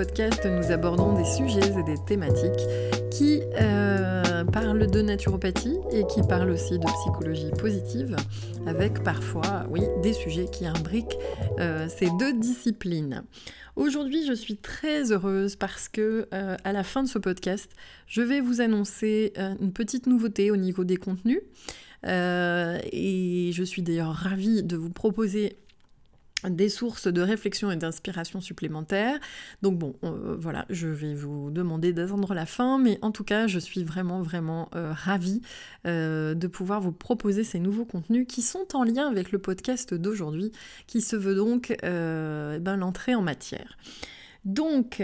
nous abordons des sujets et des thématiques qui euh, parlent de naturopathie et qui parlent aussi de psychologie positive, avec parfois, oui, des sujets qui imbriquent euh, ces deux disciplines. Aujourd'hui, je suis très heureuse parce que euh, à la fin de ce podcast, je vais vous annoncer une petite nouveauté au niveau des contenus. et je suis d'ailleurs ravie de vous proposer des sources de réflexion et d'inspiration supplémentaires. Donc bon, euh, voilà, je vais vous demander d'attendre la fin, mais en tout cas, je suis vraiment, vraiment euh, ravie euh, de pouvoir vous proposer ces nouveaux contenus qui sont en lien avec le podcast d'aujourd'hui, qui se veut donc eh ben, l'entrée en matière. Donc,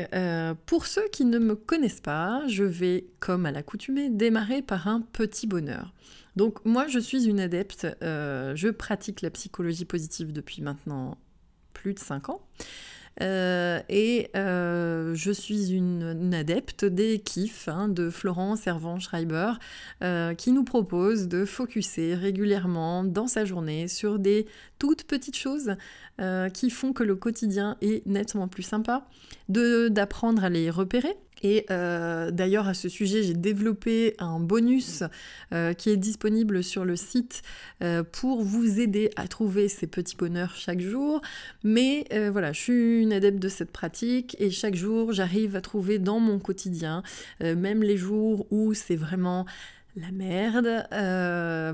pour ceux qui ne me connaissent pas, je vais, comme à l'accoutumée, démarrer par un petit bonheur. Donc moi, je suis une adepte, je pratique la psychologie positive depuis maintenant plus de 5 ans. Euh, et euh, je suis une, adepte des kiffs hein, de Florence Servan Schreiber euh, qui nous propose de focuser régulièrement dans sa journée sur des toutes petites choses qui font que le quotidien est nettement plus sympa, d'apprendre à les repérer et euh, d'ailleurs, à ce sujet, j'ai développé un bonus euh, qui est disponible sur le site euh, pour vous aider à trouver ces petits bonheurs chaque jour. Mais voilà, je suis une adepte de cette pratique et chaque jour, j'arrive à trouver dans mon quotidien, même les jours où c'est vraiment la merde,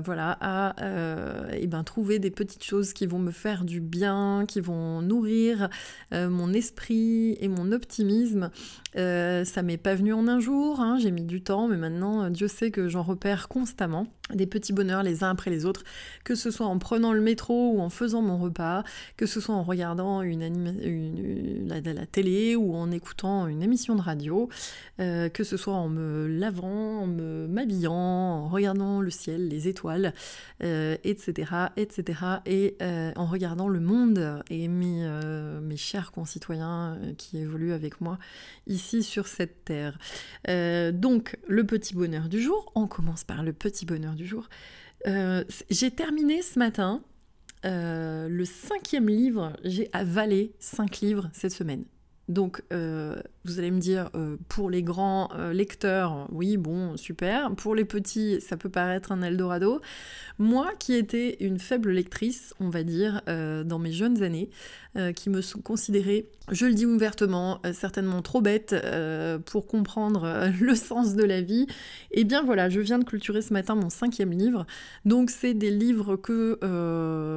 voilà, à euh, eh ben, trouver des petites choses qui vont me faire du bien, qui vont nourrir mon esprit et mon optimisme. Ça m'est pas venu en un jour, hein, j'ai mis du temps, mais maintenant Dieu sait que j'en repère constamment des petits bonheurs les uns après les autres, que ce soit en prenant le métro ou en faisant mon repas, que ce soit en regardant une, la, télé ou en écoutant une émission de radio, que ce soit en me lavant, en me m'habillant, en regardant le ciel, les étoiles, etc., euh, etc., et euh, en regardant le monde et mes, euh, mes chers concitoyens qui évoluent avec moi ici sur cette terre. donc, le petit bonheur du jour, on commence par le petit bonheur du jour. j'ai terminé ce matin le cinquième livre, j'ai avalé cinq livres cette semaine. Donc, euh, vous allez me dire, euh, pour les grands euh, lecteurs, oui, bon, super. Pour les petits, ça peut paraître un Eldorado. Moi, qui étais une faible lectrice, on va dire, dans mes jeunes années, qui me sont considérée, je le dis ouvertement, certainement trop bête pour comprendre le sens de la vie, eh bien voilà, je viens de clôturer ce matin mon cinquième livre. Donc, c'est des livres que,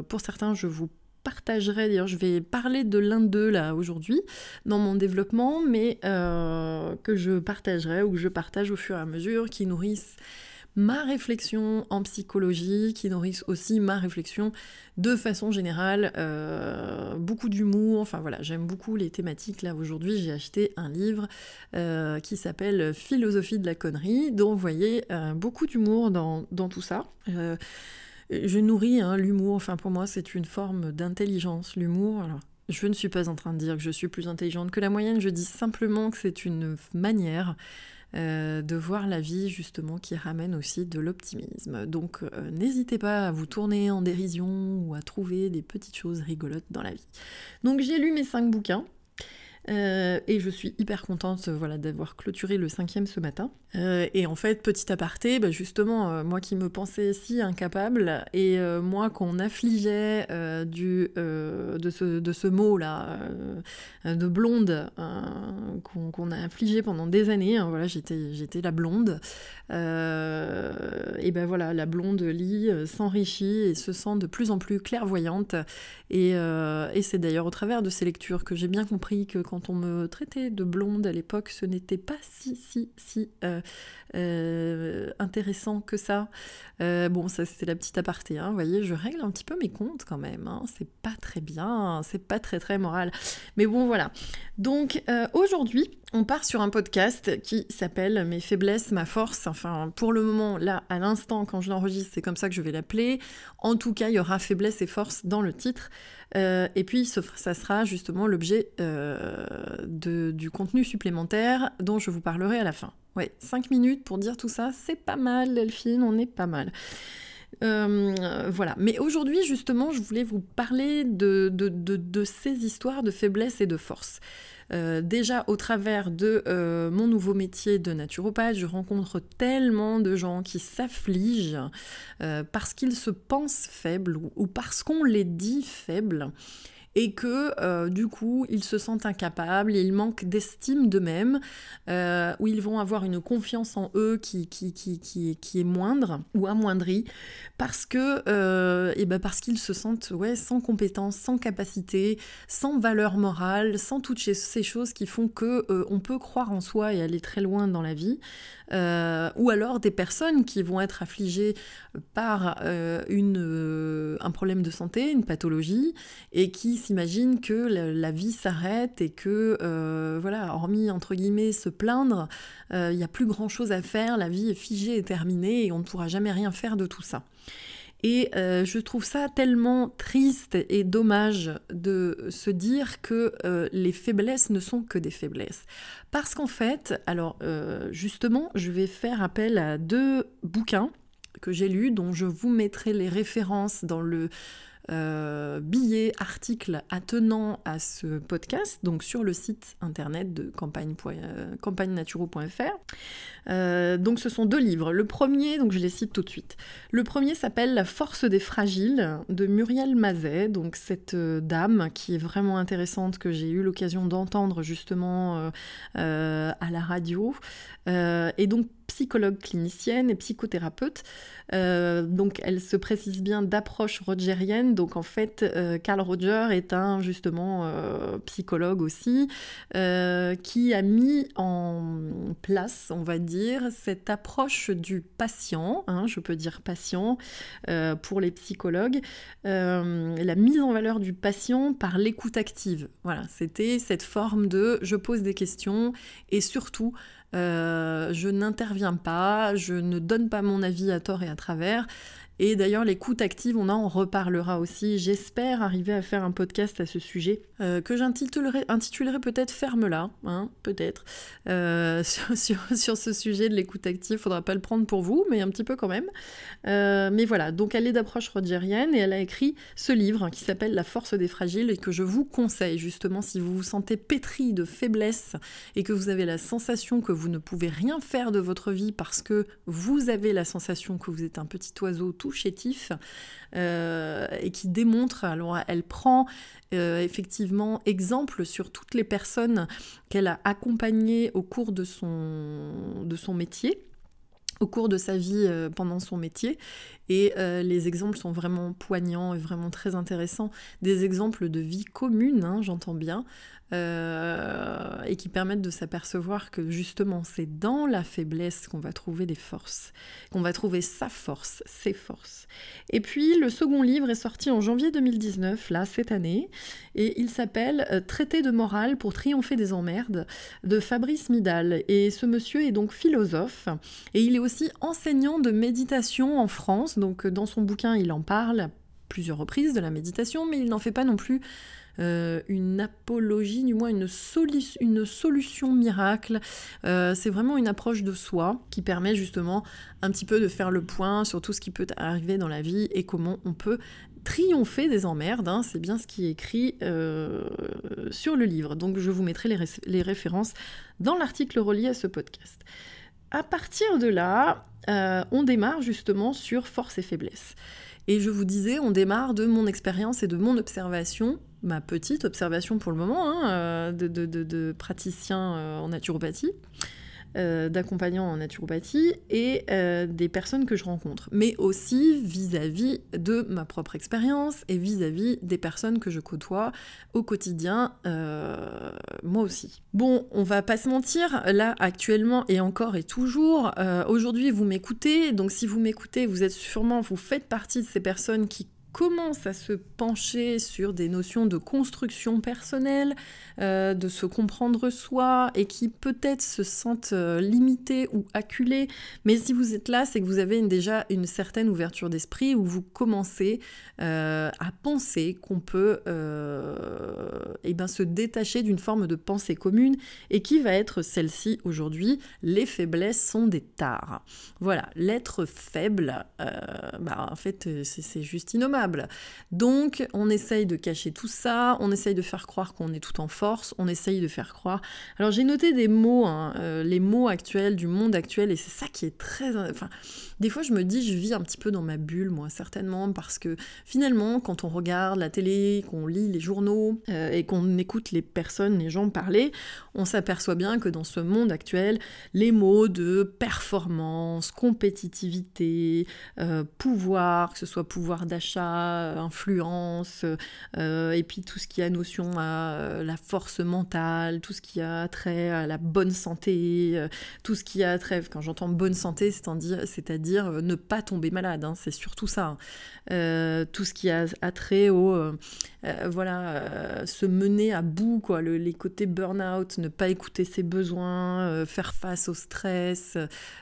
pour certains, je vous partagerai, d'ailleurs je vais parler de l'un d'eux là aujourd'hui dans mon développement, mais euh, que je partagerai ou que je partage au fur et à mesure, qui nourrissent ma réflexion en psychologie, qui nourrissent aussi ma réflexion de façon générale, euh, beaucoup d'humour, enfin voilà, j'aime beaucoup les thématiques. Là aujourd'hui, j'ai acheté un livre euh, qui s'appelle Philosophie de la connerie, dont vous voyez beaucoup d'humour dans, dans, tout ça. Je nourris hein, l'humour, enfin pour moi c'est une forme d'intelligence, l'humour. Je ne suis pas en train de dire que je suis plus intelligente que la moyenne, je dis simplement que c'est une manière euh, de voir la vie justement qui ramène aussi de l'optimisme. Donc euh, n'hésitez pas à vous tourner en dérision ou à trouver des petites choses rigolotes dans la vie. Donc j'ai lu mes cinq bouquins. Euh, et je suis hyper contente voilà, d'avoir clôturé le cinquième ce matin. Euh, et en fait, petit aparté, bah justement, euh, moi qui me pensais si incapable, et moi qu'on affligeait du, de ce, de ce mot-là, de blonde, qu'on a affligé pendant des années, hein, voilà, j'étais la blonde, et ben voilà, la blonde lit, s'enrichit et se sent de plus en plus clairvoyante. Et, et c'est d'ailleurs au travers de ces lectures que j'ai bien compris que quand quand on me traitait de blonde à l'époque, ce n'était pas si, si, si euh, euh, intéressant que ça. Euh, bon, ça c'était la petite aparté, hein, vous voyez, je règle un petit peu mes comptes quand même, hein. c'est pas très bien, c'est pas très très moral. Mais bon, voilà. Donc aujourd'hui, on part sur un podcast qui s'appelle Mes faiblesses, ma force. Enfin, pour le moment, là, à l'instant, quand je l'enregistre, c'est comme ça que je vais l'appeler. En tout cas, il y aura faiblesse et force dans le titre. Euh, et puis, ça sera justement l'objet euh, du contenu supplémentaire dont je vous parlerai à la fin. Ouais, 5 minutes pour dire tout ça, c'est pas mal, Delphine, on est pas mal. voilà. Mais aujourd'hui, justement, je voulais vous parler de, de, ces histoires de faiblesse et de force. Déjà au travers de mon nouveau métier de naturopathe, je rencontre tellement de gens qui s'affligent parce qu'ils se pensent faibles ou parce qu'on les dit faibles et que euh, du coup ils se sentent incapables, ils manquent d'estime d'eux-mêmes, euh, ou ils vont avoir une confiance en eux qui, qui, qui, qui, est moindre ou amoindrie, parce que et euh, eh ben parce qu'ils se sentent ouais, sans compétence, sans capacité, sans valeur morale, sans toutes ces choses qui font que on peut croire en soi et aller très loin dans la vie. Euh, ou alors des personnes qui vont être affligées par euh, euh, un problème de santé, une pathologie, et qui s'imaginent que la, vie s'arrête et que, voilà, hormis entre guillemets se plaindre, il n'y a plus grand chose à faire, la vie est figée et terminée et on ne pourra jamais rien faire de tout ça. Et euh, je trouve ça tellement triste et dommage de se dire que euh, les faiblesses ne sont que des faiblesses. Parce qu'en fait, alors euh, justement, je vais faire appel à deux bouquins que j'ai lus, dont je vous mettrai les références dans le euh, billets, articles attenant à ce podcast, donc sur le site internet de campagne, euh, donc ce sont deux livres. Le premier, donc je les cite tout de suite. Le premier s'appelle La force des fragiles de Muriel Mazet, donc cette euh, dame qui est vraiment intéressante que j'ai eu l'occasion d'entendre justement à la radio. et donc psychologue clinicienne et psychothérapeute. Euh, donc elle se précise bien d'approche rogerienne. Donc en fait, euh, Carl Roger est un justement euh, psychologue aussi qui a mis en place, on va dire, cette approche du patient, hein, je peux dire patient pour les psychologues, la mise en valeur du patient par l'écoute active. Voilà, c'était cette forme de je pose des questions et surtout je n'interviens pas, je ne donne pas mon avis à tort et à travers. Et d'ailleurs, l'écoute active, on en reparlera aussi. J'espère arriver à faire un podcast à ce sujet euh, que j'intitulerai peut-être Ferme-la, hein, peut-être, euh, sur, sur, ce sujet de l'écoute active. Faudra pas le prendre pour vous, mais un petit peu quand même. Euh, mais voilà, donc elle est d'approche rogerienne et elle a écrit ce livre qui s'appelle La force des fragiles et que je vous conseille justement si vous vous sentez pétri de faiblesse et que vous avez la sensation que vous ne pouvez rien faire de votre vie parce que vous avez la sensation que vous êtes un petit oiseau tout chétif euh, et qui démontre, alors elle prend euh, effectivement exemple sur toutes les personnes qu'elle a accompagnées au cours de son, de son métier au cours de sa vie euh, pendant son métier. Et les exemples sont vraiment poignants et vraiment très intéressants. Des exemples de vie commune, hein, j'entends bien, euh, et qui permettent de s'apercevoir que justement c'est dans la faiblesse qu'on va trouver des forces, qu'on va trouver sa force, ses forces. Et puis le second livre est sorti en janvier 2019, là, cette année, et il s'appelle euh, Traité de morale pour triompher des emmerdes de Fabrice Midal. Et ce monsieur est donc philosophe, et il est aussi enseignant de méditation en France, donc dans son bouquin il en parle à plusieurs reprises de la méditation, mais il n'en fait pas non plus euh, une apologie, du moins une, une solution miracle. Euh, c'est vraiment une approche de soi qui permet justement un petit peu de faire le point sur tout ce qui peut arriver dans la vie et comment on peut triompher des emmerdes. Hein. c'est bien ce qui est écrit euh, sur le livre. Donc je vous mettrai les références dans l'article relié à ce podcast. À partir de là, on démarre justement sur force et faiblesse. Et je vous disais, on démarre de mon expérience et de mon observation ma petite observation pour le moment hein, euh, de, praticien euh, en naturopathie, euh, d'accompagnants en naturopathie et des personnes que je rencontre, mais aussi vis-à-vis de ma propre expérience et vis-à-vis des personnes que je côtoie au quotidien, moi aussi. Bon, on va pas se mentir, là actuellement et encore et toujours, aujourd'hui vous m'écoutez, donc si vous m'écoutez, vous êtes sûrement, vous faites partie de ces personnes qui commencent à se pencher sur des notions de construction personnelle, euh, de se comprendre soi, et qui peut-être se sentent euh, limités ou acculés. Mais si vous êtes là, c'est que vous avez déjà une certaine ouverture d'esprit, où vous commencez euh, à penser qu'on peut eh ben, se détacher d'une forme de pensée commune, et qui va être celle-ci aujourd'hui, les faiblesses sont des tares. Voilà, l'être faible, bah, en fait, c'est juste innommable. Donc, on essaye de cacher tout ça, on essaye de faire croire qu'on est tout en forme, on essaye de faire croire. Alors j'ai noté des mots, hein, euh, les mots actuels du monde actuel, et c'est ça qui est très... Enfin, des fois je me dis, je vis un petit peu dans ma bulle, moi, certainement, parce que finalement, quand on regarde la télé, qu'on lit les journaux, euh, et qu'on écoute les personnes, les gens parler, on s'aperçoit bien que dans ce monde actuel, les mots de performance, compétitivité, euh, pouvoir, que ce soit pouvoir d'achat, influence, et puis tout ce qui a notion à la force mentale, tout ce qui a trait à la bonne santé, euh, tout ce qui a trait, quand j'entends bonne santé, c'est-à-dire euh, ne pas tomber malade, hein, c'est surtout ça. Hein. Euh, tout ce qui a, trait au, voilà, se mener à bout, quoi, les côtés burn-out, ne pas écouter ses besoins, faire face au stress,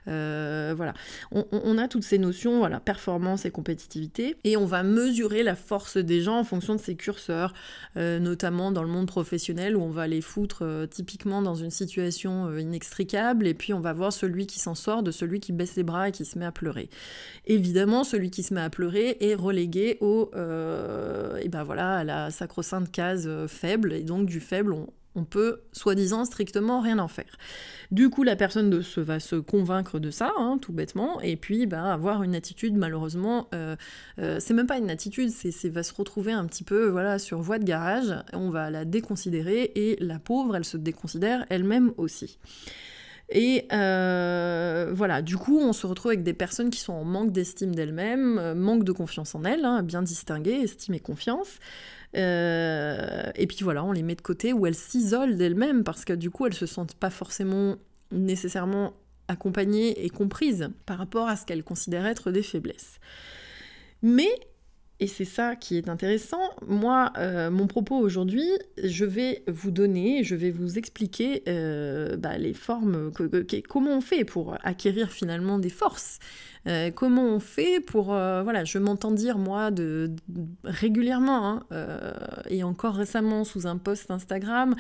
voilà. On, on, a toutes ces notions, voilà, performance et compétitivité, et on va mesurer la force des gens en fonction de ces curseurs, notamment dans le monde professionnel où on va les foutre euh, typiquement dans une situation euh, inextricable et puis on va voir celui qui s'en sort de celui qui baisse les bras et qui se met à pleurer. Évidemment, celui qui se met à pleurer est relégué au, euh, et ben voilà, à la sacro-sainte case faible et donc du faible on, peut, soi-disant, strictement rien en faire. Du coup, la personne se, va se convaincre de ça, hein, tout bêtement, et puis bah, avoir une attitude, malheureusement, euh, euh, c'est même pas une attitude, c'est va se retrouver un petit peu voilà, sur voie de garage, on va la déconsidérer, et la pauvre, elle se déconsidère elle-même aussi. Et euh, voilà, du coup, on se retrouve avec des personnes qui sont en manque d'estime d'elles-mêmes, manque de confiance en elles, hein, bien distinguer estime et confiance. Euh, et puis voilà, on les met de côté ou elles s'isolent d'elles-mêmes parce que du coup, elles se sentent pas forcément nécessairement accompagnées et comprises par rapport à ce qu'elles considèrent être des faiblesses. Mais et c'est ça qui est intéressant. Moi, euh, mon propos aujourd'hui, je vais vous donner, je vais vous expliquer euh, bah, les formes, comment on fait pour acquérir finalement des forces. Euh, comment on fait pour... voilà, je m'entends dire, moi, de, régulièrement, hein, et encore récemment sous un post Instagram,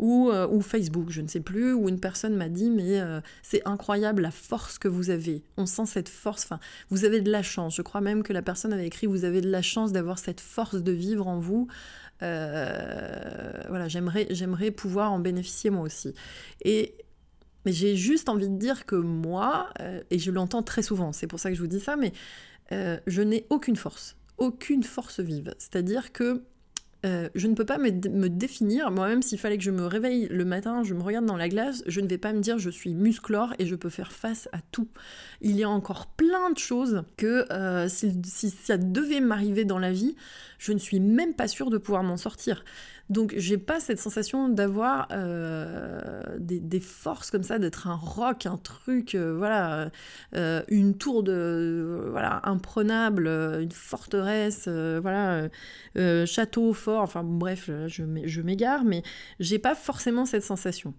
euh, ou, Facebook, je ne sais plus, où une personne m'a dit mais euh, c'est incroyable la force que vous avez. On sent cette force, enfin vous avez de la chance. Je crois même que la personne avait écrit vous avez de la chance d'avoir cette force de vivre en vous. Euh, voilà, j'aimerais, j'aimerais pouvoir en bénéficier moi aussi. Et mais j'ai juste envie de dire que moi, et je l'entends très souvent, c'est pour ça que je vous dis ça, mais je n'ai aucune force, aucune force vive. C'est-à-dire que euh, je ne peux pas me, définir, moi-même s'il fallait que je me réveille le matin, je me regarde dans la glace, je ne vais pas me dire je suis musclore et je peux faire face à tout. Il y a encore plein de choses que euh, si, ça devait m'arriver dans la vie, je ne suis même pas sûre de pouvoir m'en sortir. Donc j'ai pas cette sensation d'avoir euh, des, forces comme ça, d'être un roc, un truc, euh, voilà, euh, une tour de, voilà, imprenable, une forteresse, voilà, château fort, enfin bref, je m'égare, mais j'ai pas forcément cette sensation.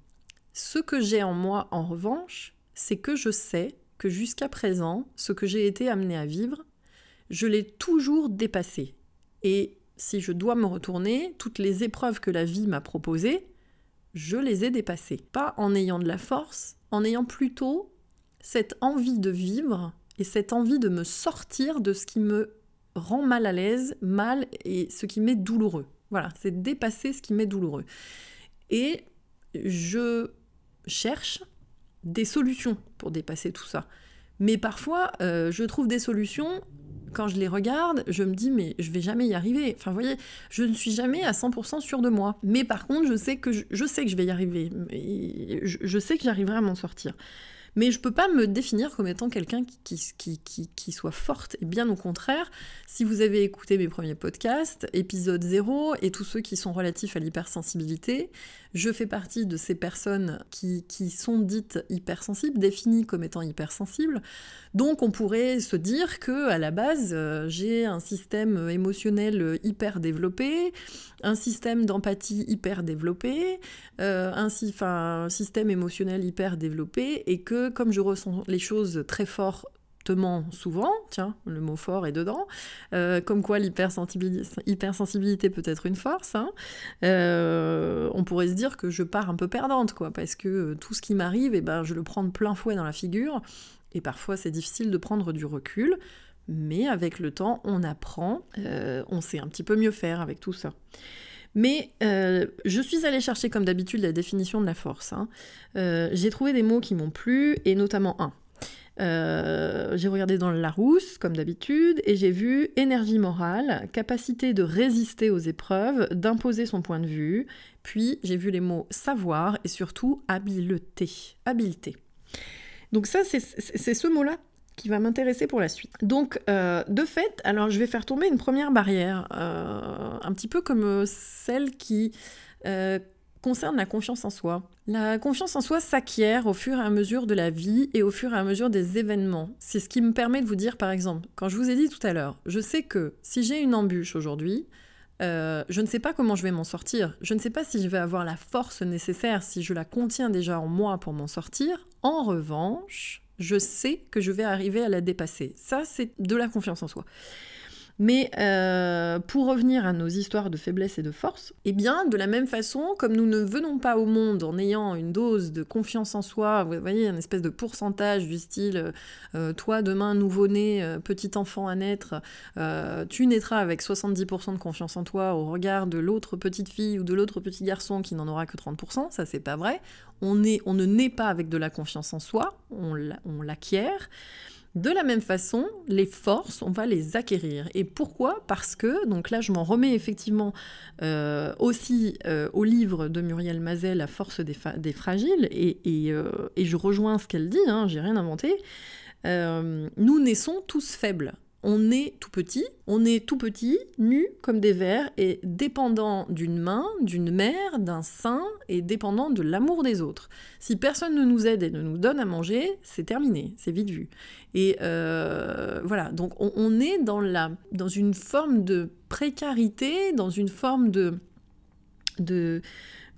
Ce que j'ai en moi, en revanche, c'est que je sais que jusqu'à présent, ce que j'ai été amené à vivre, je l'ai toujours dépassé. Et si je dois me retourner, toutes les épreuves que la vie m'a proposées, je les ai dépassées. Pas en ayant de la force, en ayant plutôt cette envie de vivre et cette envie de me sortir de ce qui me rend mal à l'aise, mal et ce qui m'est douloureux. Voilà, c'est dépasser ce qui m'est douloureux. Et je cherche des solutions pour dépasser tout ça. Mais parfois, euh, je trouve des solutions quand je les regarde, je me dis mais je vais jamais y arriver. Enfin, vous voyez, je ne suis jamais à 100% sûre de moi. Mais par contre, je sais que je, sais que je vais y arriver. je, sais que j'arriverai à m'en sortir. Mais je peux pas me définir comme étant quelqu'un qui, qui, soit forte. Et bien au contraire, si vous avez écouté mes premiers podcasts, épisode 0 et tous ceux qui sont relatifs à l'hypersensibilité, je fais partie de ces personnes qui, sont dites hypersensibles, définies comme étant hypersensibles. Donc on pourrait se dire que à la base, euh, j'ai un système émotionnel hyper développé, un système d'empathie hyper développé, euh, un, un système émotionnel hyper développé, et que comme je ressens les choses très fort souvent, tiens, le mot fort est dedans, euh, comme quoi l'hypersensibilité peut être une force, hein. euh, on pourrait se dire que je pars un peu perdante, quoi, parce que euh, tout ce qui m'arrive, eh ben, je le prends de plein fouet dans la figure, et parfois c'est difficile de prendre du recul, mais avec le temps, on apprend, on sait un petit peu mieux faire avec tout ça. Mais je suis allée chercher comme d'habitude la définition de la force. Hein. J'ai trouvé des mots qui m'ont plu, et notamment un. Euh, j'ai regardé dans le Larousse, comme d'habitude, et j'ai vu énergie morale, capacité de résister aux épreuves, d'imposer son point de vue. Puis j'ai vu les mots savoir et surtout habileté. Habileté. Donc ça, c'est ce mot-là qui va m'intéresser pour la suite. Donc, euh, de fait, alors je vais faire tomber une première barrière, euh, un petit peu comme celle qui concerne la confiance en soi. La confiance en soi s'acquiert au fur et à mesure de la vie et au fur et à mesure des événements. C'est ce qui me permet de vous dire, par exemple, quand je vous ai dit tout à l'heure, je sais que si j'ai une embûche aujourd'hui, euh, je ne sais pas comment je vais m'en sortir. Je ne sais pas si je vais avoir la force nécessaire, si je la contiens déjà en moi pour m'en sortir. En revanche, je sais que je vais arriver à la dépasser. Ça, c'est de la confiance en soi. Mais euh, pour revenir à nos histoires de faiblesse et de force, eh bien, de la même façon, comme nous ne venons pas au monde en ayant une dose de confiance en soi, vous voyez, un espèce de pourcentage du style euh, toi, demain, nouveau-né, euh, petit enfant à naître, tu naîtras avec 70% de confiance en toi au regard de l'autre petite fille ou de l'autre petit garçon qui n'en aura que 30%, ça c'est pas vrai. On ne naît pas avec de la confiance en soi, on l'acquiert. De la même façon, les forces, on va les acquérir. Et pourquoi? Parce que, donc là je m'en remets effectivement euh, aussi euh, au livre de Muriel Mazet, La force des, fragiles, euh, et, je rejoins ce qu'elle dit, hein, j'ai rien inventé. nous naissons tous faibles on est tout petit, on est tout petit, nu comme des vers et dépendant d'une main, d'une mère, d'un sein et dépendant de l'amour des autres. Si personne ne nous aide et ne nous donne à manger, c'est terminé, c'est vite vu. Et euh, voilà, donc on, est dans, la, dans une forme de précarité, dans une forme de... de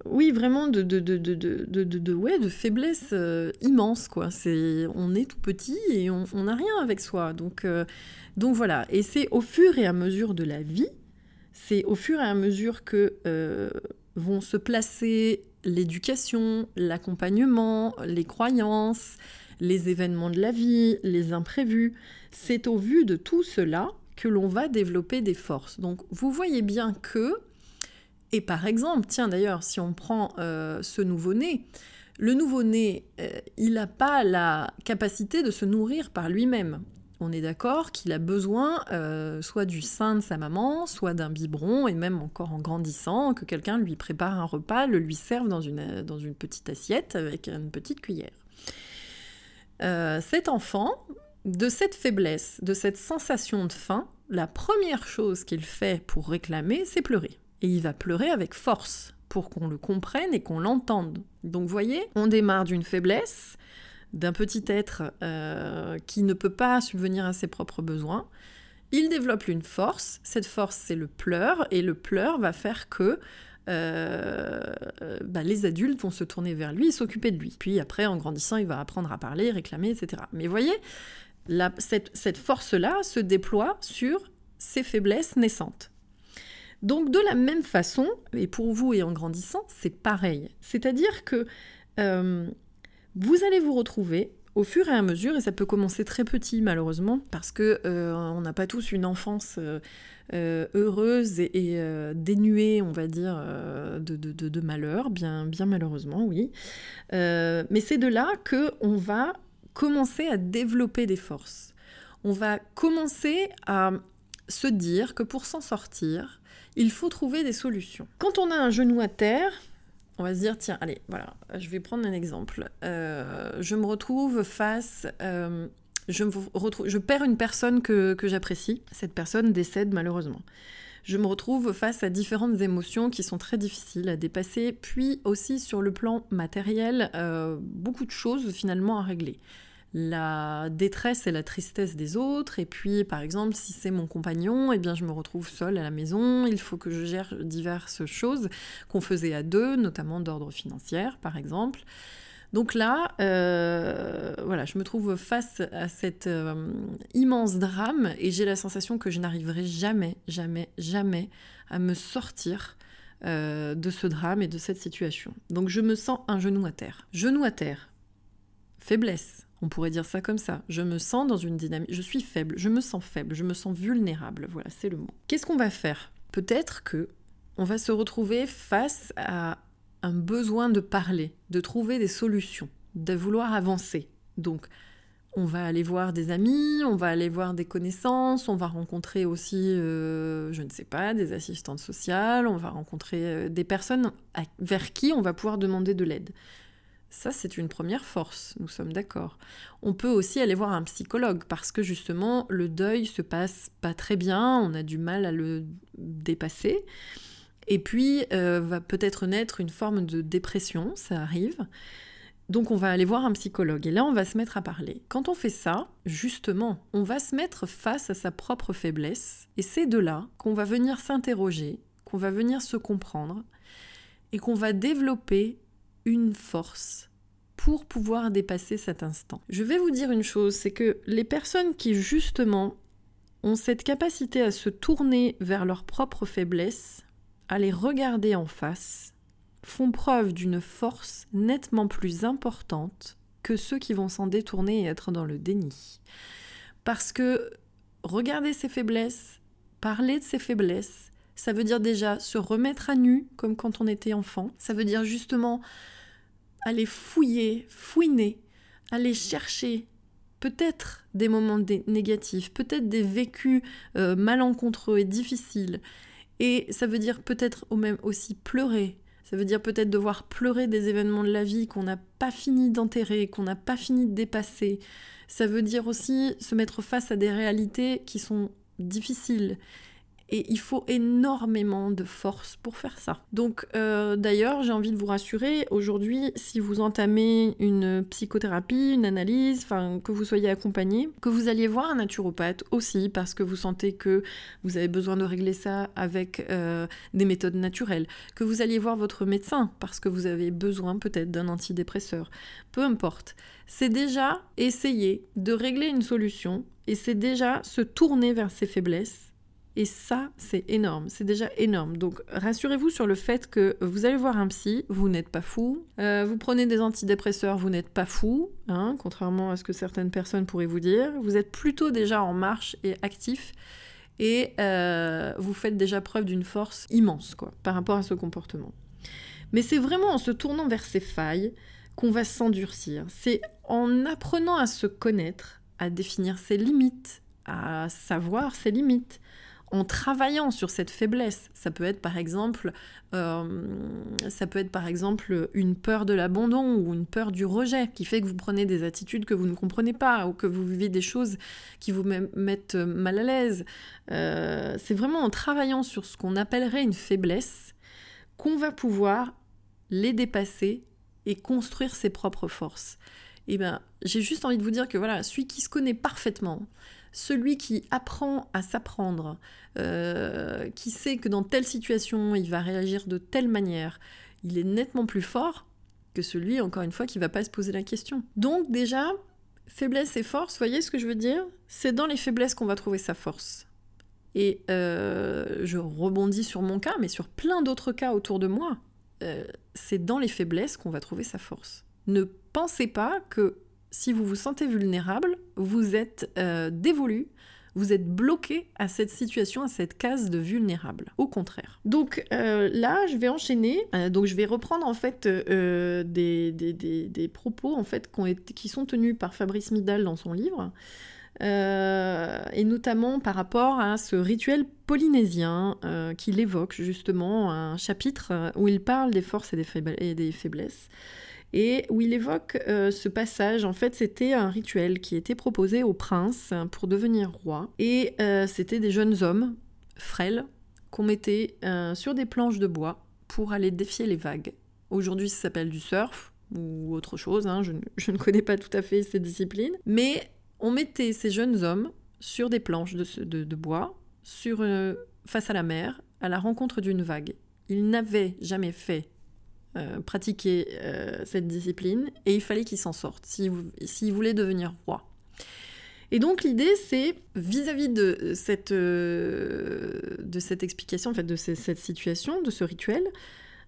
oui, vraiment de, de, de, de, ouais, de faiblesse euh, immense, quoi. C'est, on est tout petit et on n'a rien avec soi. Donc, euh, donc voilà, et c'est au fur et à mesure de la vie, c'est au fur et à mesure que euh, vont se placer l'éducation, l'accompagnement, les croyances, les événements de la vie, les imprévus. C'est au vu de tout cela que l'on va développer des forces. Donc vous voyez bien que, et par exemple, tiens d'ailleurs, si on prend euh, ce nouveau-né, le nouveau-né, euh, il n'a pas la capacité de se nourrir par lui-même on est d'accord qu'il a besoin euh, soit du sein de sa maman, soit d'un biberon, et même encore en grandissant, que quelqu'un lui prépare un repas, le lui serve dans une, dans une petite assiette avec une petite cuillère. Euh, cet enfant, de cette faiblesse, de cette sensation de faim, la première chose qu'il fait pour réclamer, c'est pleurer. Et il va pleurer avec force pour qu'on le comprenne et qu'on l'entende. Donc voyez, on démarre d'une faiblesse, d'un petit être euh, qui ne peut pas subvenir à ses propres besoins. Il développe une force, cette force c'est le pleur, et le pleur va faire que euh, bah, les adultes vont se tourner vers lui et s'occuper de lui. Puis après, en grandissant, il va apprendre à parler, réclamer, etc. Mais voyez, cette, force-là se déploie sur ses faiblesses naissantes. Donc de la même façon, et pour vous et en grandissant, c'est pareil. C'est-à-dire que euh, vous allez vous retrouver au fur et à mesure, et ça peut commencer très petit malheureusement, parce que euh, on n'a pas tous une enfance euh, euh, heureuse et, dénuée, on va dire, de, de, malheur, bien, bien malheureusement, oui. mais c'est de là que on va commencer à développer des forces. On va commencer à se dire que pour s'en sortir, il faut trouver des solutions. Quand on a un genou à terre, on va se dire, tiens, allez, voilà, je vais prendre un exemple. Euh, je me retrouve face... Euh, je, me retrouve, je perds une personne que, que j'apprécie. Cette personne décède malheureusement. Je me retrouve face à différentes émotions qui sont très difficiles à dépasser, puis aussi sur le plan matériel, euh, beaucoup de choses finalement à régler la détresse et la tristesse des autres. Et puis, par exemple, si c'est mon compagnon, eh bien, je me retrouve seule à la maison. Il faut que je gère diverses choses qu'on faisait à deux, notamment d'ordre financier, par exemple. Donc là, euh, voilà, je me trouve face à cet euh, immense drame et j'ai la sensation que je n'arriverai jamais, jamais, jamais à me sortir euh, de ce drame et de cette situation. Donc je me sens un genou à terre. Genou à terre, faiblesse, on pourrait dire ça comme ça. Je me sens dans une dynamique. Je suis faible. Je me sens faible. Je me sens vulnérable. Voilà, c'est le mot. Qu'est-ce qu'on va faire? Peut-être que on va se retrouver face à un besoin de parler, de trouver des solutions, de vouloir avancer. Donc, on va aller voir des amis, on va aller voir des connaissances, on va rencontrer aussi, euh, je ne sais pas, des assistantes sociales, on va rencontrer euh, des personnes vers qui on va pouvoir demander de l'aide. Ça, c'est une première force, nous sommes d'accord. On peut aussi aller voir un psychologue parce que justement, le deuil se passe pas très bien, on a du mal à le dépasser. Et puis, euh, va peut-être naître une forme de dépression, ça arrive. Donc on va aller voir un psychologue et là on va se mettre à parler. Quand on fait ça, justement, on va se mettre face à sa propre faiblesse et c'est de là qu'on va venir s'interroger, qu'on va venir se comprendre et qu'on va développer une force pour pouvoir dépasser cet instant. Je vais vous dire une chose, c'est que les personnes qui justement ont cette capacité à se tourner vers leur propre faiblesse, à les regarder en face, font preuve d'une force nettement plus importante que ceux qui vont s'en détourner et être dans le déni. Parce que regarder ses faiblesses, parler de ses faiblesses, ça veut dire déjà se remettre à nu, comme quand on était enfant. Ça veut dire justement aller fouiller, fouiner, aller chercher peut-être des moments négatifs, peut-être des vécus euh, malencontreux et difficiles. Et ça veut dire peut-être même aussi pleurer. Ça veut dire peut-être devoir pleurer des événements de la vie qu'on n'a pas fini d'enterrer, qu'on n'a pas fini de dépasser. Ça veut dire aussi se mettre face à des réalités qui sont difficiles et il faut énormément de force pour faire ça. Donc euh, d'ailleurs, j'ai envie de vous rassurer, aujourd'hui, si vous entamez une psychothérapie, une analyse, que vous soyez accompagné, que vous alliez voir un naturopathe aussi, parce que vous sentez que vous avez besoin de régler ça avec euh, des méthodes naturelles, que vous alliez voir votre médecin, parce que vous avez besoin peut-être d'un antidépresseur, peu importe. C'est déjà essayer de régler une solution et c'est déjà se tourner vers ses faiblesses et ça, c'est énorme, c'est déjà énorme. Donc rassurez-vous sur le fait que vous allez voir un psy, vous n'êtes pas fou. Euh, vous prenez des antidépresseurs, vous n'êtes pas fou, hein, contrairement à ce que certaines personnes pourraient vous dire. Vous êtes plutôt déjà en marche et actif. Et euh, vous faites déjà preuve d'une force immense quoi, par rapport à ce comportement. Mais c'est vraiment en se tournant vers ces failles qu'on va s'endurcir. C'est en apprenant à se connaître, à définir ses limites, à savoir ses limites, en travaillant sur cette faiblesse. Ça peut être par exemple, euh, ça peut être par exemple une peur de l'abandon ou une peur du rejet qui fait que vous prenez des attitudes que vous ne comprenez pas ou que vous vivez des choses qui vous mettent mal à l'aise. Euh, c'est vraiment en travaillant sur ce qu'on appellerait une faiblesse qu'on va pouvoir les dépasser et construire ses propres forces. Et eh ben, j'ai juste envie de vous dire que voilà, celui qui se connaît parfaitement, celui qui apprend à s'apprendre, euh, qui sait que dans telle situation, il va réagir de telle manière, il est nettement plus fort que celui, encore une fois, qui va pas se poser la question. Donc déjà, faiblesse et force, voyez ce que je veux dire? C'est dans les faiblesses qu'on va trouver sa force. Et euh, je rebondis sur mon cas, mais sur plein d'autres cas autour de moi. Euh, c'est dans les faiblesses qu'on va trouver sa force. Ne pensez pas que si vous vous sentez vulnérable, vous êtes euh, dévolu, vous êtes bloqué à cette situation, à cette case de vulnérable. Au contraire. Donc euh, là, je vais enchaîner. Euh, donc je vais reprendre en fait des, des, propos en fait qui, sont tenus par Fabrice Midal dans son livre. et notamment par rapport à ce rituel polynésien qu'il évoque justement, un chapitre où il parle des forces et des faiblesses et où il évoque euh, ce passage. En fait, c'était un rituel qui était proposé au prince pour devenir roi. Et euh, c'était des jeunes hommes, frêles, qu'on mettait euh, sur des planches de bois pour aller défier les vagues. Aujourd'hui, ça s'appelle du surf ou autre chose, hein. je, ne connais pas tout à fait ces disciplines. Mais on mettait ces jeunes hommes sur des planches de, bois, face à la mer, à la rencontre d'une vague. Ils n'avaient jamais fait euh, pratiquer euh, cette discipline et il fallait qu'il s'en sorte s'il voulait devenir roi. Et donc l'idée c'est vis-à-vis de cette, euh, de cette explication, en fait, de cette situation, de ce rituel,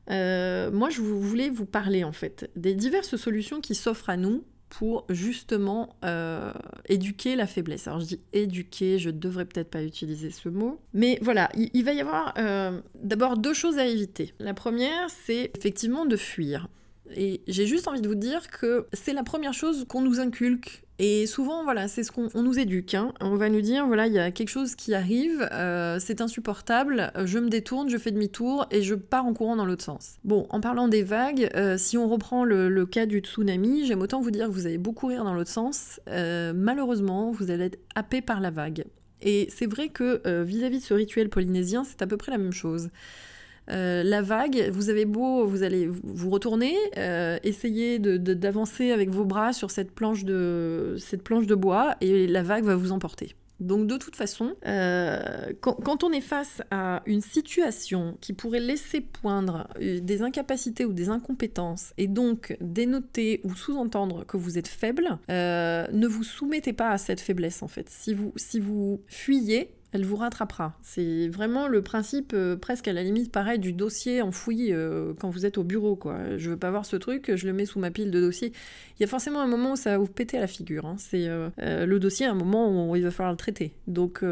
moi je voulais vous parler en fait des diverses solutions qui s'offrent à nous pour justement euh, éduquer la faiblesse. Alors je dis éduquer, je devrais peut-être pas utiliser ce mot, mais voilà, il, va y avoir euh, d'abord deux choses à éviter. La première, c'est effectivement de fuir. Et j'ai juste envie de vous dire que c'est la première chose qu'on nous inculque et souvent, voilà, c'est ce qu'on nous éduque. Hein. On va nous dire, voilà, il y a quelque chose qui arrive, euh, c'est insupportable, je me détourne, je fais demi-tour et je pars en courant dans l'autre sens. Bon, en parlant des vagues, euh, si on reprend le, cas du tsunami, j'aime autant vous dire que vous allez beaucoup rire dans l'autre sens. Euh, malheureusement, vous allez être happé par la vague. Et c'est vrai que vis-à-vis -vis de ce rituel polynésien, c'est à peu près la même chose. Euh, la vague, vous avez beau, vous allez vous retourner, euh, essayer d'avancer avec vos bras sur cette planche, de, cette planche de bois et la vague va vous emporter. Donc de toute façon, euh, quand, on est face à une situation qui pourrait laisser poindre des incapacités ou des incompétences et donc dénoter ou sous-entendre que vous êtes faible, ne vous soumettez pas à cette faiblesse en fait. Si vous, si vous fuyez, elle vous rattrapera. C'est vraiment le principe euh, presque à la limite pareil du dossier enfoui euh, quand vous êtes au bureau. Quoi. Je veux pas voir ce truc, je le mets sous ma pile de dossiers. Il y a forcément un moment où ça va vous péter à la figure. Hein. C'est euh, le dossier, un moment où il va falloir le traiter. Donc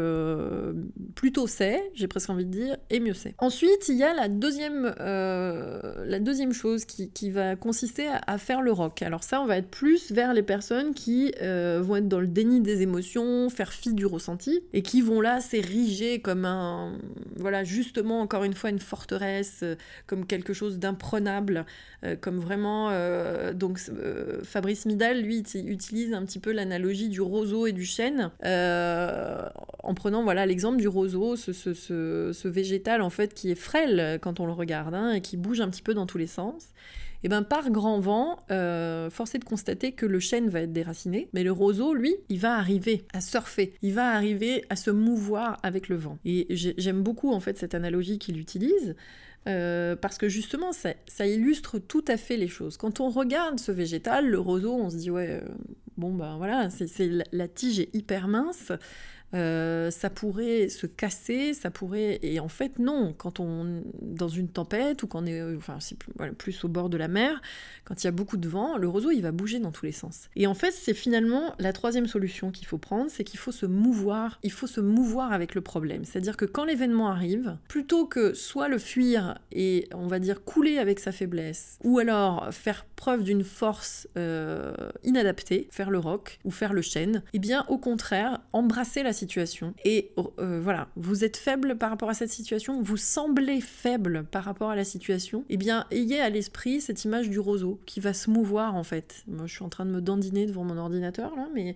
plutôt c'est, j'ai presque envie de dire, et mieux c'est. Ensuite, il y a la deuxième, la deuxième chose qui, va consister à, à, faire le rock. Alors ça, on va être plus vers les personnes qui vont être dans le déni des émotions, faire fi du ressenti, et qui vont là érigé comme un, voilà, justement, encore une fois, une forteresse, euh, comme quelque chose d'imprenable, euh, comme vraiment. Euh, donc, Fabrice Midal, lui, utilise un petit peu l'analogie du roseau et du chêne, en prenant, voilà, l'exemple du roseau, ce, ce, ce, végétal, en fait, qui est frêle quand on le regarde, hein, et qui bouge un petit peu dans tous les sens et eh ben par grand vent, euh, force est de constater que le chêne va être déraciné, mais le roseau, lui, il va arriver à surfer, il va arriver à se mouvoir avec le vent. Et j'aime beaucoup en fait cette analogie qu'il utilise. Euh, parce que justement, ça, illustre tout à fait les choses. Quand on regarde ce végétal, le roseau, on se dit, ouais, euh, bon ben voilà, c'est la tige est hyper mince, euh, ça pourrait se casser, ça pourrait... Et en fait, non, quand on... dans une tempête ou quand on est euh, enfin, plus, au bord de la mer, quand il y a beaucoup de vent, le roseau, il va bouger dans tous les sens. Et en fait, c'est finalement la troisième solution qu'il faut prendre, c'est qu'il faut se mouvoir, il faut se mouvoir avec le problème. C'est-à-dire que quand l'événement arrive, plutôt que soit le fuir et, on va dire, couler avec sa faiblesse, ou alors faire preuve d'une force euh, inadaptée, faire le roc ou faire le chêne, eh bien, au contraire, embrasser la situation. Et euh, voilà, vous êtes faible par rapport à cette situation, vous semblez faible par rapport à la situation, eh bien, ayez à l'esprit cette image du roseau qui va se mouvoir en fait. Moi, je suis en train de me dandiner devant mon ordinateur là, mais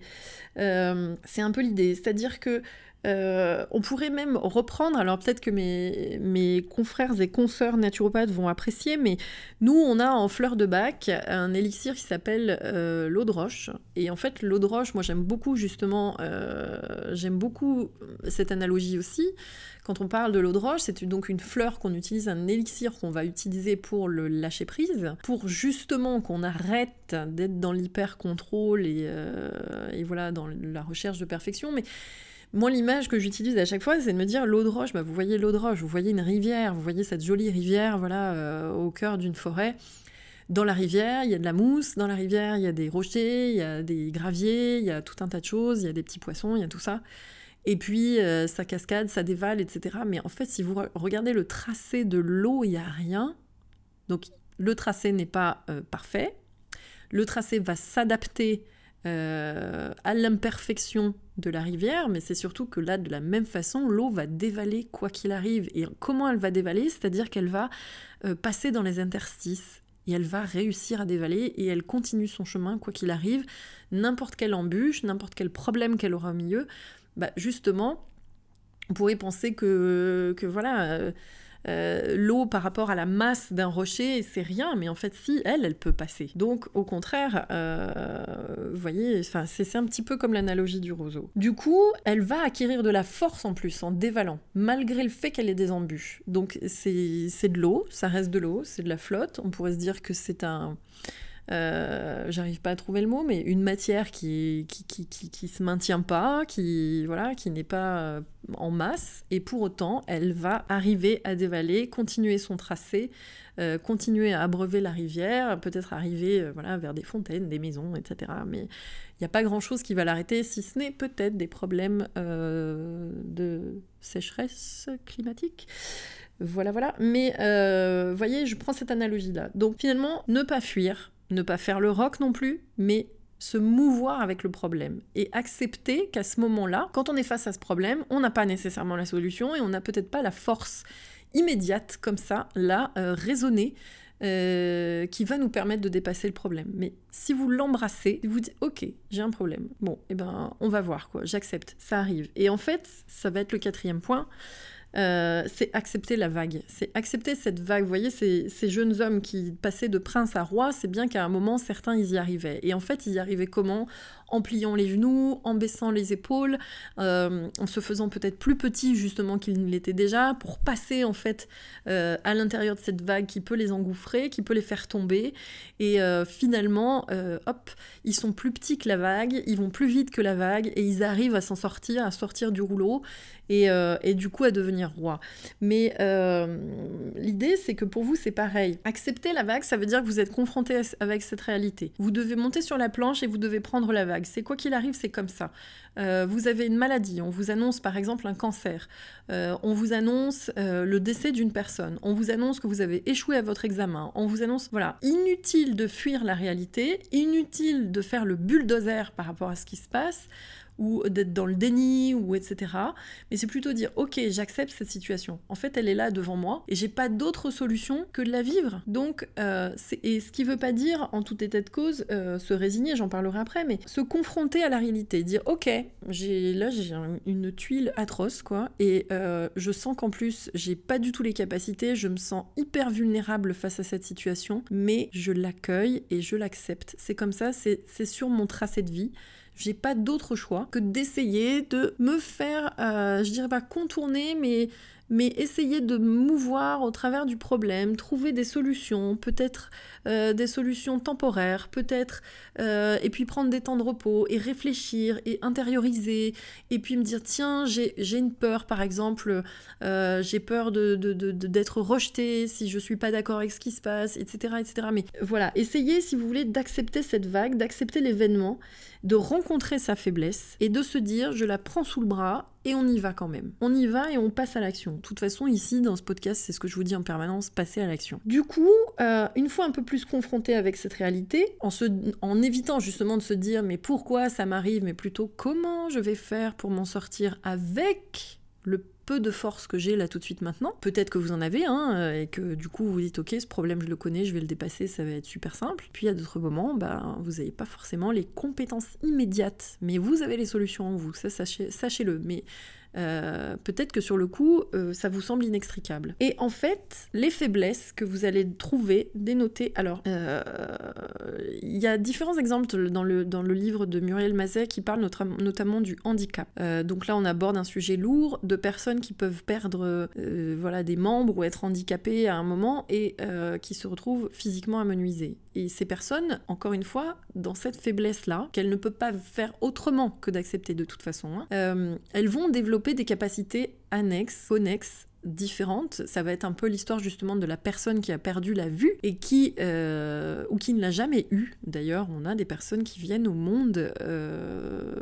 euh, c'est un peu l'idée. C'est-à-dire que euh, on pourrait même reprendre, alors peut-être que mes, mes, confrères et consoeurs naturopathes vont apprécier, mais nous, on a en fleur de bac un élixir qui s'appelle euh, l'eau de roche. Et en fait, l'eau de roche, moi j'aime beaucoup justement, euh, j'aime beaucoup cette analogie aussi. Quand on parle de l'eau de roche, c'est donc une fleur qu'on utilise, un élixir qu'on va utiliser pour le lâcher prise, pour justement qu'on arrête d'être dans l'hyper-contrôle et, et voilà, dans la recherche de perfection. Mais moi, l'image que j'utilise à chaque fois, c'est de me dire l'eau de roche, bah, vous voyez l'eau de roche, vous voyez une rivière, vous voyez cette jolie rivière voilà, euh, au cœur d'une forêt. Dans la rivière, il y a de la mousse, dans la rivière, il y a des rochers, il y a des graviers, il y a tout un tas de choses, il y a des petits poissons, il y a tout ça. Et puis, euh, ça cascade, ça dévale, etc. Mais en fait, si vous regardez le tracé de l'eau, il n'y a rien. Donc, le tracé n'est pas euh, parfait. Le tracé va s'adapter euh, à l'imperfection de la rivière, mais c'est surtout que là, de la même façon, l'eau va dévaler quoi qu'il arrive. Et comment elle va dévaler? C'est-à-dire qu'elle va euh, passer dans les interstices et elle va réussir à dévaler et elle continue son chemin quoi qu'il arrive. N'importe quelle embûche, n'importe quel problème qu'elle aura au milieu, bah justement, on pourrait penser que, que voilà, euh, l'eau par rapport à la masse d'un rocher, c'est rien, mais en fait, si, elle, elle peut passer. Donc, au contraire, euh, vous voyez, c'est un petit peu comme l'analogie du roseau. Du coup, elle va acquérir de la force en plus en dévalant, malgré le fait qu'elle ait des embûches. Donc, c'est de l'eau, ça reste de l'eau, c'est de la flotte. On pourrait se dire que c'est un euh, j'arrive pas à trouver le mot, mais une matière qui qui, qui, qui, se maintient pas, qui voilà, qui n'est pas euh, en masse, et pour autant, elle va arriver à dévaler, continuer son tracé, euh, continuer à abreuver la rivière, peut-être arriver voilà vers des fontaines, des maisons, etc. Mais il n'y a pas grand-chose qui va l'arrêter, si ce n'est peut-être des problèmes de sécheresse climatique. Voilà, voilà. Mais vous voyez, je prends cette analogie-là. Donc finalement, ne pas fuir, ne pas faire le rock non plus, mais se mouvoir avec le problème et accepter qu'à ce moment-là, quand on est face à ce problème, on n'a pas nécessairement la solution et on n'a peut-être pas la force immédiate comme ça, là, euh, raisonnée, euh, qui va nous permettre de dépasser le problème. Mais si vous l'embrassez, vous dites ok, j'ai un problème. Bon, eh ben on va voir quoi, j'accepte, ça arrive. Et en fait, ça va être le quatrième point. Euh, c'est accepter la vague. C'est accepter cette vague. Vous voyez, ces, jeunes hommes qui passaient de prince à roi, c'est bien qu'à un moment, certains, ils y arrivaient. Et en fait, ils y arrivaient comment? En pliant les genoux, en baissant les épaules, euh, en se faisant peut-être plus petit justement qu'ils ne l'étaient déjà, pour passer en fait euh, à l'intérieur de cette vague qui peut les engouffrer, qui peut les faire tomber. Et finalement, hop, ils sont plus petits que la vague, ils vont plus vite que la vague, et ils arrivent à s'en sortir, à sortir du rouleau. Euh, et, du coup à devenir roi. Mais euh, l'idée, c'est que pour vous, c'est pareil. Accepter la vague, ça veut dire que vous êtes confronté avec cette réalité. Vous devez monter sur la planche et vous devez prendre la vague. C'est quoi qu'il arrive, c'est comme ça. Euh, vous avez une maladie, on vous annonce par exemple un cancer, on vous annonce le décès d'une personne, on vous annonce que vous avez échoué à votre examen, on vous annonce, voilà, inutile de fuir la réalité, inutile de faire le bulldozer par rapport à ce qui se passe ou d'être dans le déni ou etc. Mais c'est plutôt dire ok j'accepte cette situation. En fait elle est là devant moi et j'ai pas d'autre solution que de la vivre. Donc euh, et ce qui veut pas dire en tout état de cause euh, se résigner, j'en parlerai après, mais se confronter à la réalité, dire ok là j'ai une tuile atroce quoi et euh, je sens qu'en plus j'ai pas du tout les capacités, je me sens hyper vulnérable face à cette situation, mais je l'accueille et je l'accepte. C'est comme ça, c'est sur mon tracé de vie j'ai pas d'autre choix que d'essayer de me faire, euh, je dirais pas contourner, mais mais essayer de mouvoir au travers du problème, trouver des solutions, peut-être euh, des solutions temporaires, peut-être, euh, et puis prendre des temps de repos et réfléchir et intérioriser, et puis me dire tiens, j'ai une peur par exemple, euh, j'ai peur d'être de, de, rejeté si je suis pas d'accord avec ce qui se passe, etc. etc. Mais voilà, essayez si vous voulez d'accepter cette vague, d'accepter l'événement, de rencontrer sa faiblesse et de se dire je la prends sous le bras et on y va quand même. On y va et on passe à l'action. De toute façon, ici, dans ce podcast, c'est ce que je vous dis en permanence, passer à l'action. Du coup, euh, une fois un peu plus confronté avec cette réalité, en, évitant justement de se dire mais pourquoi ça m'arrive, mais plutôt comment je vais faire pour m'en sortir avec le peu de force que j'ai là tout de suite maintenant. Peut-être que vous en avez, hein, euh, et que du coup vous dites ok, ce problème je le connais, je vais le dépasser, ça va être super simple. Puis à d'autres moments, bah, vous n'avez pas forcément les compétences immédiates, mais vous avez les solutions en vous, ça sachez-le. Mais euh, peut-être que sur le coup, euh, ça vous semble inextricable. Et en fait, les faiblesses que vous allez trouver, dénotées, alors, euh, il y a différents exemples dans le, dans le livre de Muriel Mazet qui parle notamment du handicap. donc là, on aborde un sujet lourd de personnes qui peuvent perdre voilà, des membres ou être handicapées à un moment et qui se retrouvent physiquement amenuisées. Et ces personnes, encore une fois, dans cette faiblesse-là, qu'elles ne peuvent pas faire autrement que d'accepter de toute façon, hein, elles vont développer des capacités annexes, connexes différentes. Ça va être un peu l'histoire justement de la personne qui a perdu la vue et qui, euh, ou qui ne l'a jamais eu. D'ailleurs, on a des personnes qui viennent au monde euh,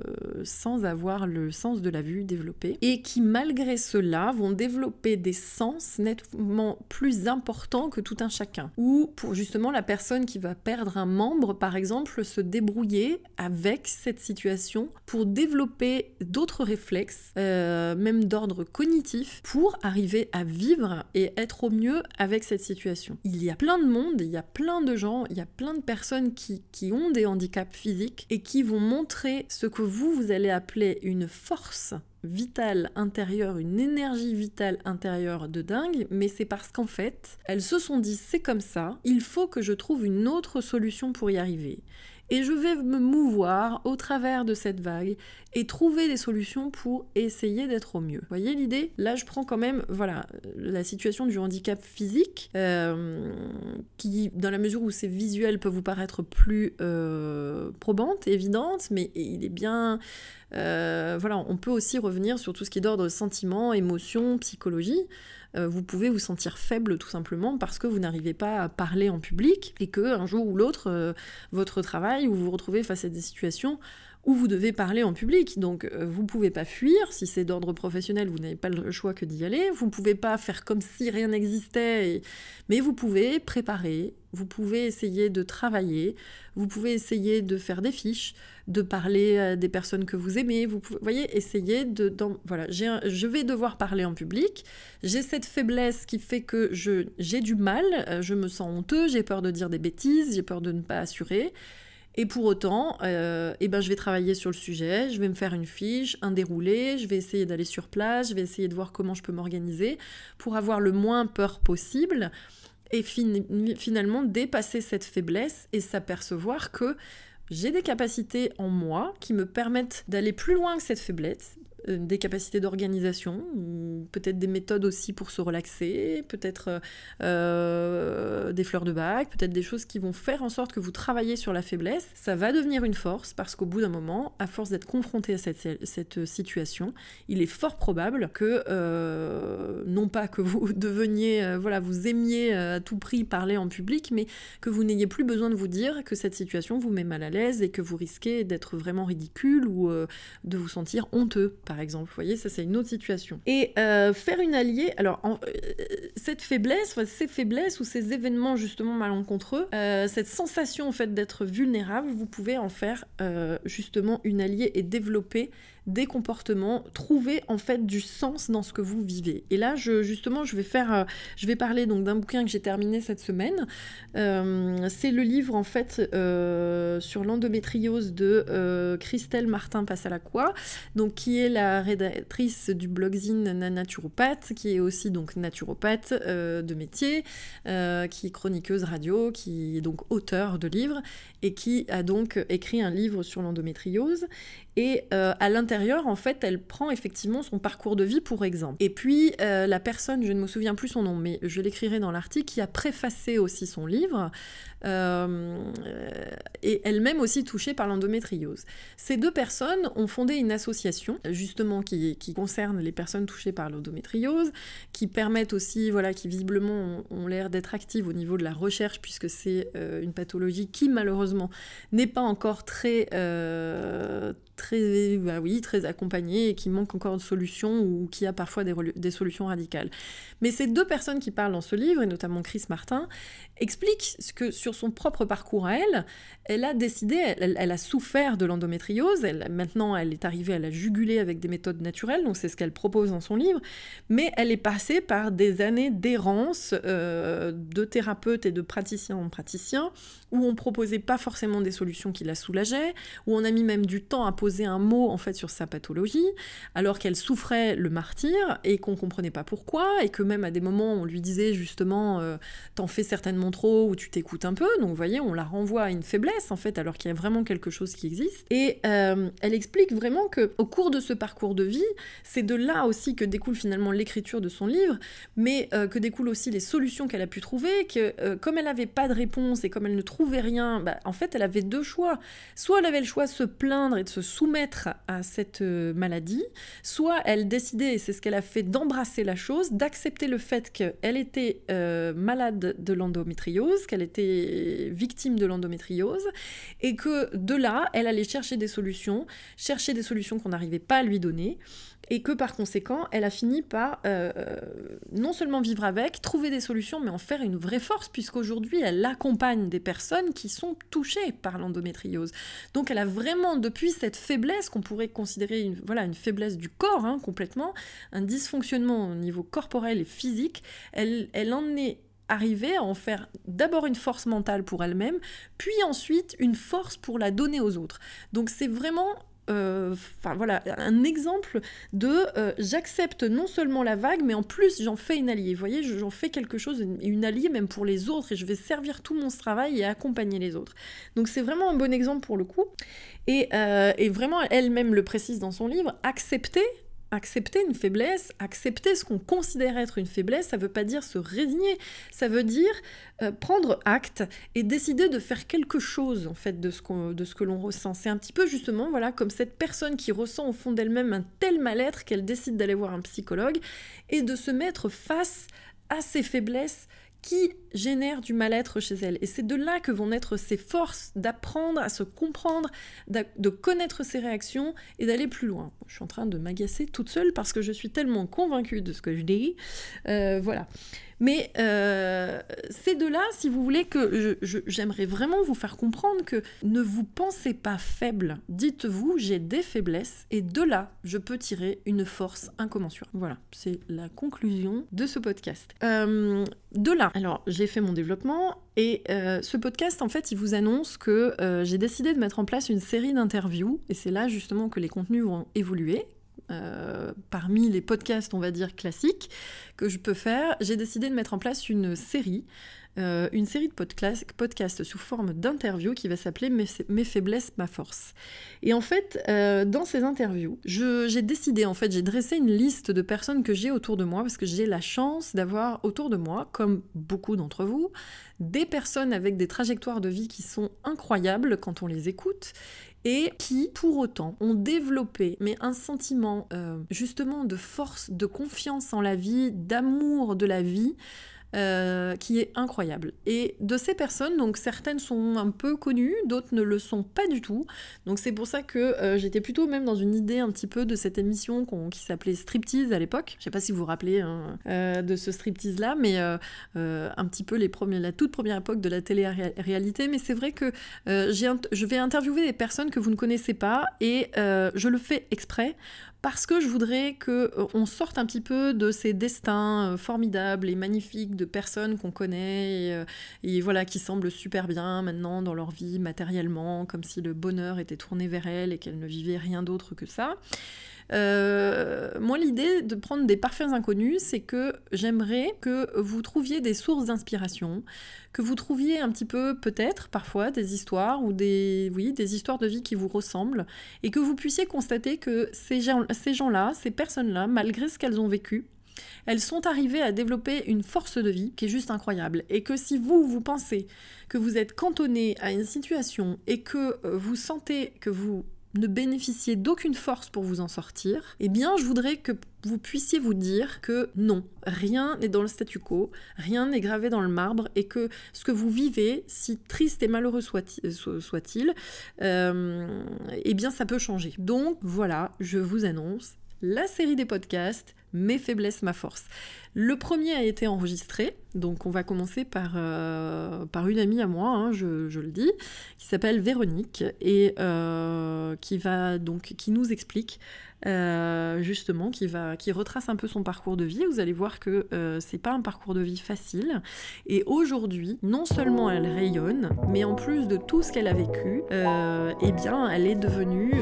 sans avoir le sens de la vue développé et qui, malgré cela, vont développer des sens nettement plus importants que tout un chacun. Ou pour justement la personne qui va perdre un membre, par exemple, se débrouiller avec cette situation pour développer d'autres réflexes, euh, même d'ordre cognitif, pour arriver à vivre et être au mieux avec cette situation. Il y a plein de monde, il y a plein de gens, il y a plein de personnes qui, qui ont des handicaps physiques et qui vont montrer ce que vous, vous allez appeler une force vitale intérieure, une énergie vitale intérieure de dingue, mais c'est parce qu'en fait, elles se sont dit c'est comme ça, il faut que je trouve une autre solution pour y arriver et je vais me mouvoir au travers de cette vague et trouver des solutions pour essayer d'être au mieux. Vous voyez l'idée? Là, je prends quand même, voilà, la situation du handicap physique, euh, qui, dans la mesure où c'est visuel, peut vous paraître plus euh, probante, évidente, mais il est bien... Euh, voilà, on peut aussi revenir sur tout ce qui est d'ordre sentiment, émotion, psychologie. Euh, vous pouvez vous sentir faible tout simplement parce que vous n'arrivez pas à parler en public et que un jour ou l'autre, euh, votre travail, ou vous vous retrouvez face à des situations où vous devez parler en public. Donc euh, vous ne pouvez pas fuir, si c'est d'ordre professionnel, vous n'avez pas le choix que d'y aller. Vous ne pouvez pas faire comme si rien n'existait, mais vous pouvez préparer, vous pouvez essayer de travailler, vous pouvez essayer de faire des fiches, de parler à des personnes que vous aimez, vous pouvez, voyez, essayer de... voilà, je vais devoir parler en public, j'ai cette faiblesse qui fait que j'ai du mal, euh, je me sens honteux, j'ai peur de dire des bêtises, j'ai peur de ne pas assurer. Et pour autant, euh, eh ben, je vais travailler sur le sujet, je vais me faire une fiche, un déroulé, je vais essayer d'aller sur place, je vais essayer de voir comment je peux m'organiser pour avoir le moins peur possible et finalement dépasser cette faiblesse et s'apercevoir que j'ai des capacités en moi qui me permettent d'aller plus loin que cette faiblesse, des capacités d'organisation, peut-être des méthodes aussi pour se relaxer, peut-être euh, des fleurs de bac, peut-être des choses qui vont faire en sorte que vous travaillez sur la faiblesse. Ça va devenir une force parce qu'au bout d'un moment, à force d'être confronté à cette, situation, il est fort probable que, euh, non pas que vous deveniez, voilà, vous aimiez à tout prix parler en public, mais que vous n'ayez plus besoin de vous dire que cette situation vous met mal à l'aise et que vous risquez d'être vraiment ridicule ou de vous sentir honteux, exemple. Vous voyez, ça c'est une autre situation. Et euh, faire une alliée, alors euh, cette faiblesse, ces faiblesses ou ces événements justement malencontreux, euh, cette sensation en fait d'être vulnérable, vous pouvez en faire justement une alliée et développer des comportements, trouver en fait du sens dans ce que vous vivez. Et là, je, justement, je vais faire, euh, je vais parler donc d'un bouquin que j'ai terminé cette semaine. Euh, c'est le livre en fait euh, sur l'endométriose de Christelle Martin Passalacqua, donc qui est la rédactrice du blogzine Naturopathe, qui est aussi donc naturopathe de métier, qui est chroniqueuse radio, qui est donc auteur de livres et qui a donc écrit un livre sur l'endométriose. Et à l'intérieur, en fait, elle prend effectivement son parcours de vie pour exemple. Et puis, euh, la personne, je ne me souviens plus son nom, mais je l'écrirai dans l'article, qui a préfacé aussi son livre, euh, et elle-même aussi touchée par l'endométriose. Ces deux personnes ont fondé une association, justement, qui, concerne les personnes touchées par l'endométriose, qui permettent aussi, voilà, qui visiblement ont, l'air d'être actives au niveau de la recherche, puisque c'est une pathologie qui, malheureusement, n'est pas encore très très, bah oui, très accompagné et qui manque encore de solutions ou qui a parfois des, des, solutions radicales. Mais ces deux personnes qui parlent dans ce livre, et notamment Chris Martin, expliquent que sur son propre parcours à elle, elle a décidé, elle, a souffert de l'endométriose, elle, maintenant elle est arrivée à la juguler avec des méthodes naturelles, donc c'est ce qu'elle propose dans son livre, mais elle est passée par des années d'errance euh, de thérapeutes et de praticiens en praticiens, où on proposait pas forcément des solutions qui la soulageaient, où on a mis même du temps à poser un mot en fait sur sa pathologie, alors qu'elle souffrait le martyr et qu'on comprenait pas pourquoi, et que même à des moments on lui disait justement euh, t'en fais certainement trop ou tu t'écoutes un peu, donc vous voyez on la renvoie à une faiblesse en fait alors qu'il y a vraiment quelque chose qui existe. Et euh, elle explique vraiment que au cours de ce parcours de vie, c'est de là aussi que découle finalement l'écriture de son livre, mais euh, que découlent aussi les solutions qu'elle a pu trouver, que comme elle n'avait pas de réponse et comme elle ne trouvait rien, bah, en fait, elle avait deux choix. Soit elle avait le choix de se plaindre et de se soumettre à cette euh, maladie, soit elle décidait, et c'est ce qu'elle a fait, d'embrasser la chose, d'accepter le fait qu'elle était euh, malade de l'endométriose, qu'elle était victime de l'endométriose, et que de là, elle allait chercher des solutions, chercher des solutions qu'on n'arrivait pas à lui donner et que par conséquent, elle a fini par euh, non seulement vivre avec, trouver des solutions, mais en faire une vraie force, puisqu'aujourd'hui, elle accompagne des personnes qui sont touchées par l'endométriose. Donc elle a vraiment, depuis cette faiblesse qu'on pourrait considérer une, voilà, une faiblesse du corps hein, complètement, un dysfonctionnement au niveau corporel et physique, elle, elle en est arrivée à en faire d'abord une force mentale pour elle-même, puis ensuite une force pour la donner aux autres. Donc c'est vraiment euh, voilà, un exemple de euh, j'accepte non seulement la vague, mais en plus j'en fais une alliée. Vous voyez, j'en fais quelque chose, une, alliée même pour les autres, et je vais servir tout mon travail et accompagner les autres. Donc c'est vraiment un bon exemple pour le coup. Et, euh, et vraiment, elle-même le précise dans son livre, accepter accepter une faiblesse, accepter ce qu'on considère être une faiblesse, ça ne veut pas dire se résigner, ça veut dire euh, prendre acte et décider de faire quelque chose en fait de ce, de ce que l'on ressent. C'est un petit peu justement voilà comme cette personne qui ressent au fond d'elle-même un tel mal-être qu'elle décide d'aller voir un psychologue et de se mettre face à ses faiblesses qui génère du mal-être chez elle. Et c'est de là que vont naître ses forces d'apprendre à se comprendre, de connaître ses réactions et d'aller plus loin. Je suis en train de m'agacer toute seule parce que je suis tellement convaincue de ce que je dis. Euh, voilà. Mais euh, c'est de là, si vous voulez, que j'aimerais vraiment vous faire comprendre que ne vous pensez pas faible. Dites-vous, j'ai des faiblesses et de là, je peux tirer une force incommensurable. Voilà, c'est la conclusion de ce podcast. Euh, de là, alors j'ai fait mon développement et euh, ce podcast, en fait, il vous annonce que j'ai décidé de mettre en place une série d'interviews et c'est là justement que les contenus vont évoluer euh, parmi les podcasts, on va dire, classiques que je peux faire, j'ai décidé de mettre en place une série, euh, une série de podcasts sous forme d'interviews qui va s'appeler mes, faiblesses, ma force. Et en fait, euh, dans ces interviews, j'ai décidé, en fait, j'ai dressé une liste de personnes que j'ai autour de moi, parce que j'ai la chance d'avoir autour de moi, comme beaucoup d'entre vous, des personnes avec des trajectoires de vie qui sont incroyables quand on les écoute et qui, pour autant, ont développé mais un sentiment euh, justement de force, de confiance en la vie, d'amour de la vie, euh, qui est incroyable. Et de ces personnes, donc certaines sont un peu connues, d'autres ne le sont pas du tout. Donc c'est pour ça que euh, j'étais plutôt même dans une idée un petit peu de cette émission qui s'appelait Striptease à l'époque. Je sais pas si vous vous rappelez hein, euh, de ce Striptease là, mais un petit peu les premiers, la toute première époque de la télé-réalité. Mais c'est vrai que je vais interviewer des personnes que vous ne connaissez pas et je le fais exprès parce que je voudrais que euh, on sorte un petit peu de ces destins euh, formidables et magnifiques de personnes qu'on connaît et, euh, et, voilà qui semblent super bien maintenant dans leur vie matériellement, comme si le bonheur était tourné vers elles et qu'elles ne vivaient rien d'autre que ça. Euh, moi, l'idée de prendre des parfaits inconnus, c'est que j'aimerais que vous trouviez des sources d'inspiration, que vous trouviez un petit peu, peut-être, parfois, des histoires ou des, oui, des histoires de vie qui vous ressemblent, et que vous puissiez constater que ces gens-là, ces personnes-là, malgré ce qu'elles ont vécu, elles sont arrivées à développer une force de vie qui est juste incroyable. Et que si vous, vous pensez que vous êtes cantonné à une situation et que euh, vous sentez que vous ne bénéficiez d'aucune force pour vous en sortir, eh bien je voudrais que vous puissiez vous dire que non, rien n'est dans le statu quo, rien n'est gravé dans le marbre et que ce que vous vivez, si triste et malheureux soit-il, euh, eh bien ça peut changer. Donc voilà, je vous annonce la série des podcasts Mes faiblesses, ma force. Le premier a été enregistré, donc on va commencer par, euh, par une amie à moi, hein, je, le dis, qui s'appelle Véronique et euh, qui va donc qui nous explique euh, justement, qui va qui retrace un peu son parcours de vie. Vous allez voir que c'est pas un parcours de vie facile. Et aujourd'hui, non seulement elle rayonne, mais en plus de tout ce qu'elle a vécu, eh bien, elle est devenue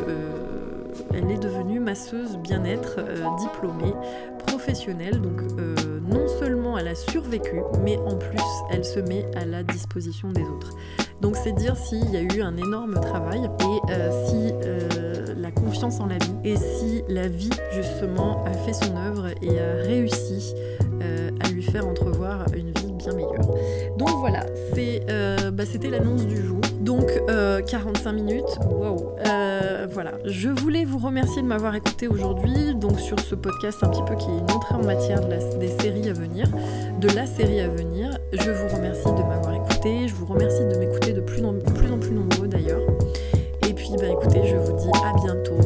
elle est devenue masseuse bien-être diplômée, professionnelle. Donc non seulement elle a survécu, mais en plus elle se met à la disposition des autres. Donc c'est dire s'il y a eu un énorme travail et euh, si euh, la confiance en la vie et si la vie justement a fait son œuvre et a réussi euh, à lui faire entrevoir une vie bien meilleure. Donc voilà, bah, c'était l'annonce du jour. Donc 45 minutes, wow. voilà, je voulais vous remercier de m'avoir écouté aujourd'hui, donc sur ce podcast un petit peu qui est une entrée en matière des séries à venir, de la série à venir. Je vous remercie de m'avoir écouté, je vous remercie de m'écouter de plus en plus, en plus nombreux d'ailleurs. Et puis bah écoutez, je vous dis à bientôt